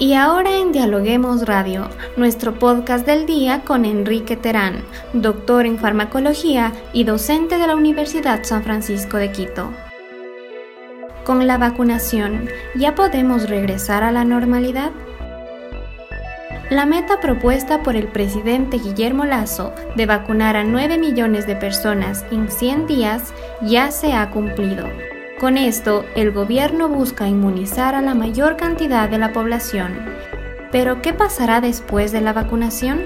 Y ahora en Dialoguemos Radio, nuestro podcast del día con Enrique Terán, doctor en farmacología y docente de la Universidad San Francisco de Quito. Con la vacunación, ¿ya podemos regresar a la normalidad? La meta propuesta por el presidente Guillermo Lazo de vacunar a 9 millones de personas en 100 días ya se ha cumplido. Con esto, el gobierno busca inmunizar a la mayor cantidad de la población. Pero, ¿qué pasará después de la vacunación?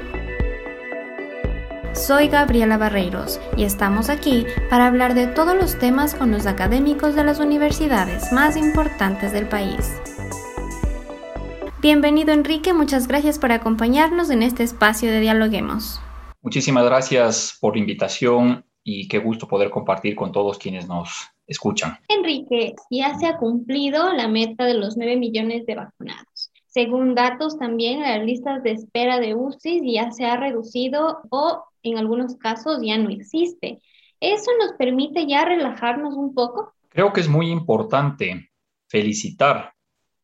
Soy Gabriela Barreiros y estamos aquí para hablar de todos los temas con los académicos de las universidades más importantes del país. Bienvenido Enrique, muchas gracias por acompañarnos en este espacio de Dialoguemos. Muchísimas gracias por la invitación y qué gusto poder compartir con todos quienes nos escuchan. Enrique, ya se ha cumplido la meta de los 9 millones de vacunados. Según datos también, las listas de espera de UCI ya se ha reducido o en algunos casos ya no existe. ¿Eso nos permite ya relajarnos un poco? Creo que es muy importante felicitar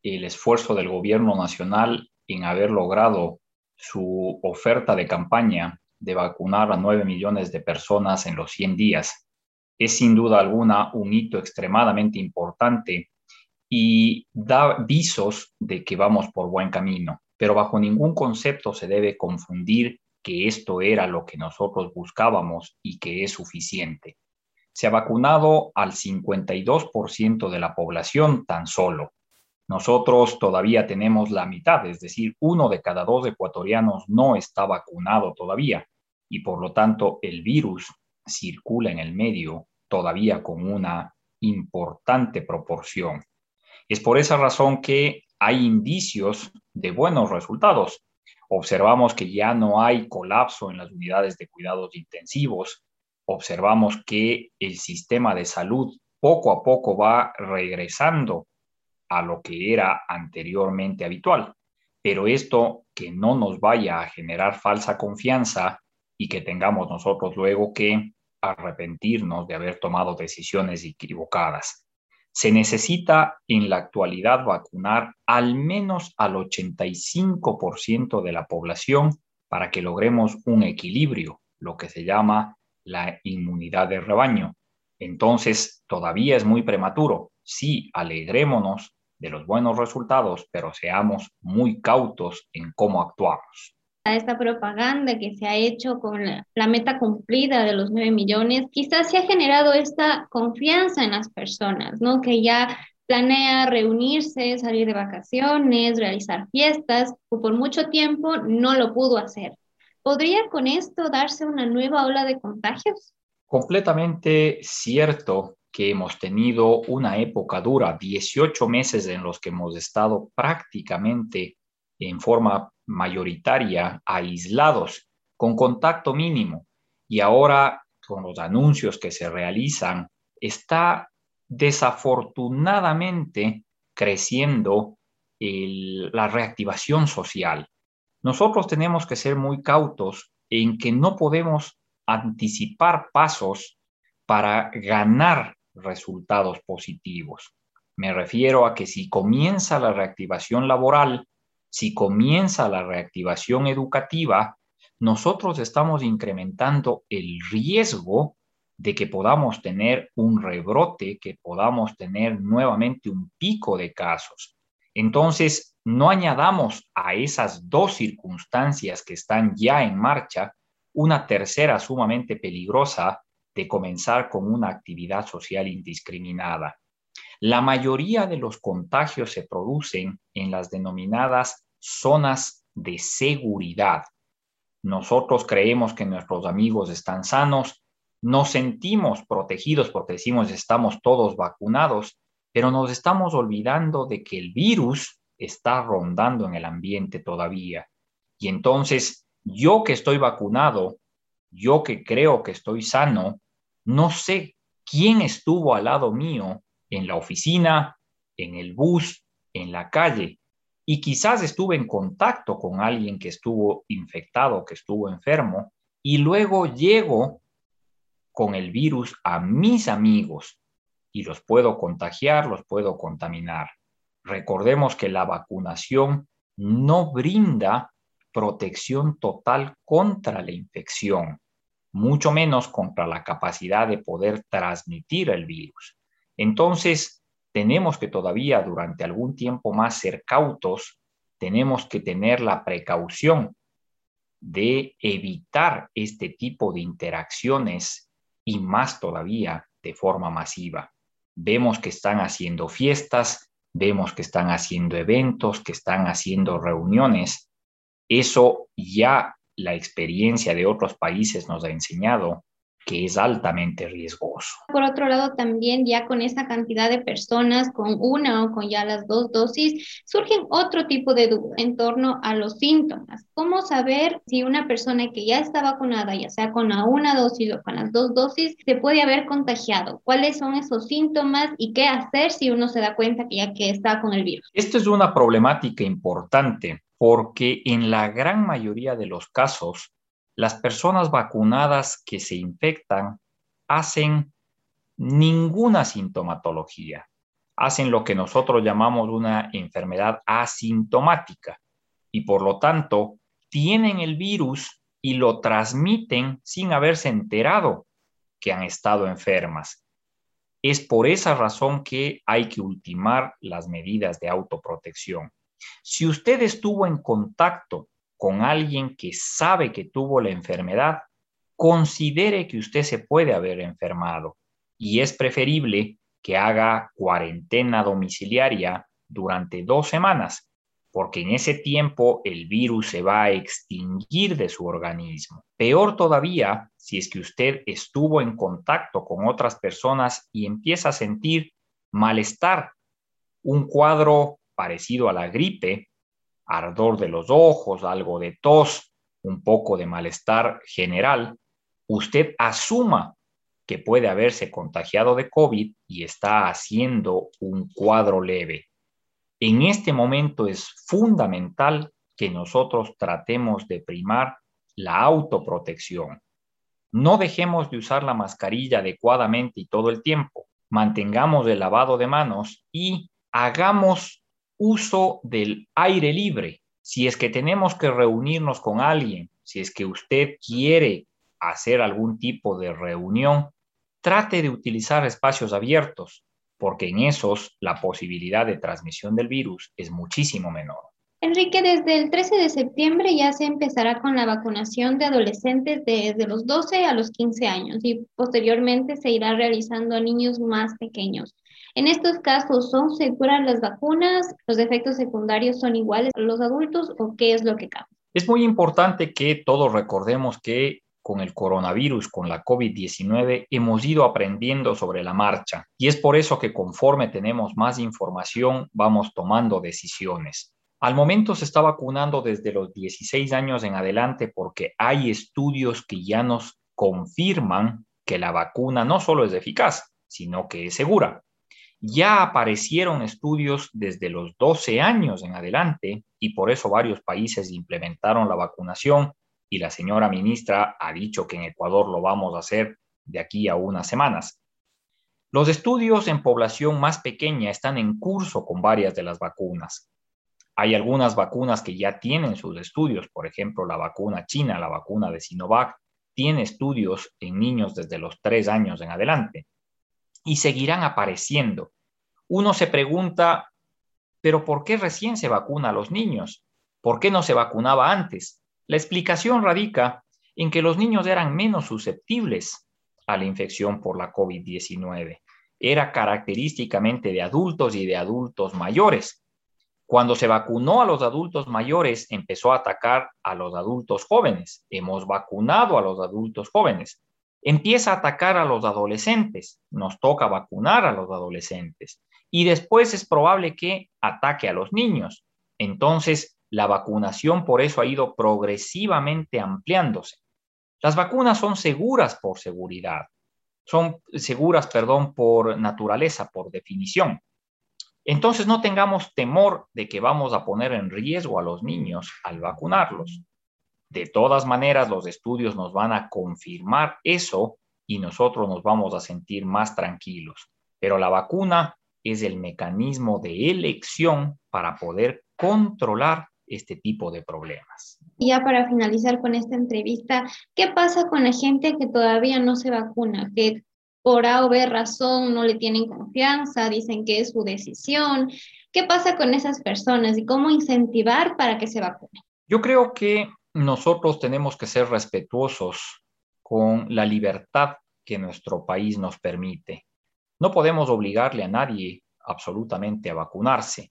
el esfuerzo del gobierno nacional en haber logrado su oferta de campaña de vacunar a 9 millones de personas en los 100 días es sin duda alguna un hito extremadamente importante y da visos de que vamos por buen camino, pero bajo ningún concepto se debe confundir que esto era lo que nosotros buscábamos y que es suficiente. Se ha vacunado al 52% de la población tan solo. Nosotros todavía tenemos la mitad, es decir, uno de cada dos ecuatorianos no está vacunado todavía y por lo tanto el virus circula en el medio todavía con una importante proporción. Es por esa razón que hay indicios de buenos resultados. Observamos que ya no hay colapso en las unidades de cuidados intensivos. Observamos que el sistema de salud poco a poco va regresando a lo que era anteriormente habitual. Pero esto que no nos vaya a generar falsa confianza y que tengamos nosotros luego que arrepentirnos de haber tomado decisiones equivocadas. Se necesita en la actualidad vacunar al menos al 85% de la población para que logremos un equilibrio, lo que se llama la inmunidad de rebaño. Entonces, todavía es muy prematuro. Sí, alegrémonos de los buenos resultados, pero seamos muy cautos en cómo actuamos esta propaganda que se ha hecho con la, meta cumplida de los 9 millones, quizás se ha generado esta confianza en las personas, ¿no? Que ya planea reunirse, salir de vacaciones, realizar fiestas, o por mucho tiempo no lo pudo hacer. ¿Podría con esto darse una nueva ola de contagios? Completamente cierto que hemos tenido una época dura, 18 meses en los que hemos estado prácticamente en forma mayoritaria aislados, con contacto mínimo. Y ahora, con los anuncios que se realizan, está desafortunadamente creciendo la reactivación social. Nosotros tenemos que ser muy cautos en que no podemos anticipar pasos para ganar resultados positivos. Me refiero a que si comienza la reactivación laboral, si comienza la reactivación educativa, nosotros estamos incrementando el riesgo de que podamos tener un rebrote, que podamos tener nuevamente un pico de casos. Entonces, no añadamos a esas dos circunstancias que están ya en marcha una tercera sumamente peligrosa de comenzar con una actividad social indiscriminada. La mayoría de los contagios se producen en las denominadas zonas de seguridad. Nosotros creemos que nuestros amigos están sanos, nos sentimos protegidos porque decimos estamos todos vacunados, pero nos estamos olvidando de que el virus está rondando en el ambiente todavía. Y entonces, yo que estoy vacunado, yo que creo que estoy sano, no sé quién estuvo al lado mío en la oficina, en el bus, en la calle, y quizás estuve en contacto con alguien que estuvo infectado, que estuvo enfermo, y luego llego con el virus a mis amigos y los puedo contagiar, los puedo contaminar. Recordemos que la vacunación no brinda protección total contra la infección, mucho menos contra la capacidad de poder transmitir el virus. Entonces, tenemos que todavía durante algún tiempo más ser cautos, tenemos que tener la precaución de evitar este tipo de interacciones y más todavía de forma masiva. Vemos que están haciendo fiestas, vemos que están haciendo eventos, que están haciendo reuniones. Eso ya la experiencia de otros países nos ha enseñado que es altamente riesgoso. Por otro lado, también ya con esa cantidad de personas, con una o con ya las dos dosis, surgen otro tipo de dudas en torno a los síntomas. ¿Cómo saber si una persona que ya está vacunada, ya sea con la una dosis o con las dos dosis, se puede haber contagiado? ¿Cuáles son esos síntomas y qué hacer si uno se da cuenta que ya que está con el virus? Esto es una problemática importante porque en la gran mayoría de los casos las personas vacunadas que se infectan hacen ninguna sintomatología, hacen lo que nosotros llamamos una enfermedad asintomática y por lo tanto tienen el virus y lo transmiten sin haberse enterado que han estado enfermas. Es por esa razón que hay que ultimar las medidas de autoprotección. Si usted estuvo en contacto con alguien que sabe que tuvo la enfermedad, considere que usted se puede haber enfermado y es preferible que haga cuarentena domiciliaria durante dos semanas, porque en ese tiempo el virus se va a extinguir de su organismo. Peor todavía si es que usted estuvo en contacto con otras personas y empieza a sentir malestar, un cuadro parecido a la gripe, ardor de los ojos, algo de tos, un poco de malestar general, usted asuma que puede haberse contagiado de COVID y está haciendo un cuadro leve. En este momento es fundamental que nosotros tratemos de primar la autoprotección. No dejemos de usar la mascarilla adecuadamente y todo el tiempo. Mantengamos el lavado de manos y hagamos uso del aire libre. Si es que tenemos que reunirnos con alguien, si es que usted quiere hacer algún tipo de reunión, trate de utilizar espacios abiertos, porque en esos la posibilidad de transmisión del virus es muchísimo menor. Enrique, desde el 13 de septiembre ya se empezará con la vacunación de adolescentes desde los 12 a los 15 años y posteriormente se irá realizando a niños más pequeños. En estos casos, ¿son seguras las vacunas? ¿Los efectos secundarios son iguales a los adultos o qué es lo que cambia? Es muy importante que todos recordemos que con el coronavirus, con la COVID-19, hemos ido aprendiendo sobre la marcha y es por eso que conforme tenemos más información vamos tomando decisiones. Al momento se está vacunando desde los 16 años en adelante porque hay estudios que ya nos confirman que la vacuna no solo es eficaz, sino que es segura. Ya aparecieron estudios desde los 12 años en adelante y por eso varios países implementaron la vacunación y la señora ministra ha dicho que en Ecuador lo vamos a hacer de aquí a unas semanas. Los estudios en población más pequeña están en curso con varias de las vacunas. Hay algunas vacunas que ya tienen sus estudios, por ejemplo, la vacuna china, la vacuna de Sinovac, tiene estudios en niños desde los tres años en adelante y seguirán apareciendo. Uno se pregunta, pero ¿por qué recién se vacuna a los niños? ¿Por qué no se vacunaba antes? La explicación radica en que los niños eran menos susceptibles a la infección por la COVID-19. Era característicamente de adultos y de adultos mayores. Cuando se vacunó a los adultos mayores, empezó a atacar a los adultos jóvenes. Hemos vacunado a los adultos jóvenes empieza a atacar a los adolescentes, nos toca vacunar a los adolescentes y después es probable que ataque a los niños. Entonces, la vacunación por eso ha ido progresivamente ampliándose. Las vacunas son seguras por seguridad, son seguras, perdón, por naturaleza, por definición. Entonces no tengamos temor de que vamos a poner en riesgo a los niños al vacunarlos. De todas maneras, los estudios nos van a confirmar eso y nosotros nos vamos a sentir más tranquilos. Pero la vacuna es el mecanismo de elección para poder controlar este tipo de problemas. Y ya para finalizar con esta entrevista, ¿qué pasa con la gente que todavía no se vacuna? Que por A o B razón no le tienen confianza, dicen que es su decisión. ¿Qué pasa con esas personas y cómo incentivar para que se vacunen? Yo creo que nosotros tenemos que ser respetuosos con la libertad que nuestro país nos permite. No podemos obligarle a nadie absolutamente a vacunarse,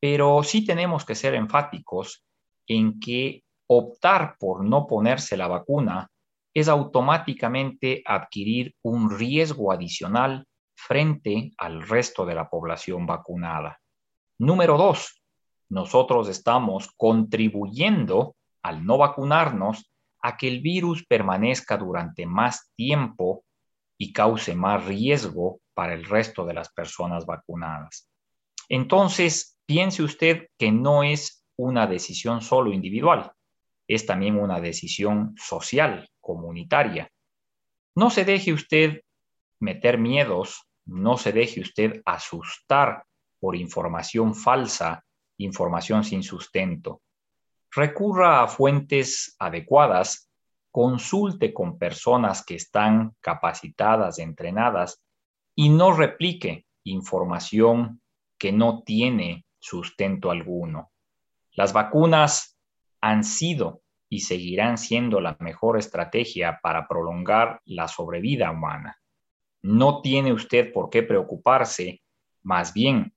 pero sí tenemos que ser enfáticos en que optar por no ponerse la vacuna es automáticamente adquirir un riesgo adicional frente al resto de la población vacunada. Número dos, nosotros estamos contribuyendo al no vacunarnos a que el virus permanezca durante más tiempo y cause más riesgo para el resto de las personas vacunadas. Entonces, piense usted que no es una decisión solo individual, es también una decisión social, comunitaria. No se deje usted meter miedos, no se deje usted asustar por información falsa, información sin sustento. Recurra a fuentes adecuadas consulte con personas que están capacitadas, entrenadas y no replique información que no tiene sustento alguno. Las vacunas han sido y seguirán siendo la mejor estrategia para prolongar la sobrevida humana. No tiene usted por qué preocuparse, más bien,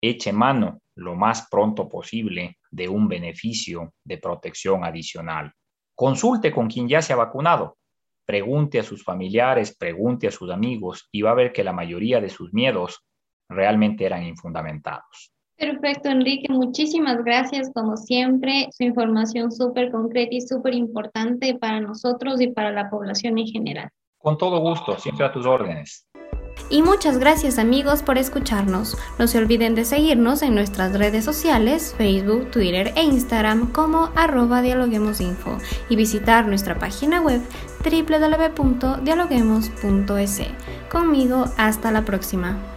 eche mano lo más pronto posible de un beneficio de protección adicional. Consulte con quien ya se ha vacunado. Pregunte a sus familiares, pregunte a sus amigos y va a ver que la mayoría de sus miedos realmente eran infundamentados. Perfecto, Enrique. Muchísimas gracias, como siempre. Su información súper concreta y súper importante para nosotros y para la población en general. Con todo gusto, siempre a tus órdenes. Y muchas gracias amigos por escucharnos. No se olviden de seguirnos en nuestras redes sociales, Facebook, Twitter e Instagram como arroba dialoguemosinfo y visitar nuestra página web www.dialoguemos.es. Conmigo, hasta la próxima.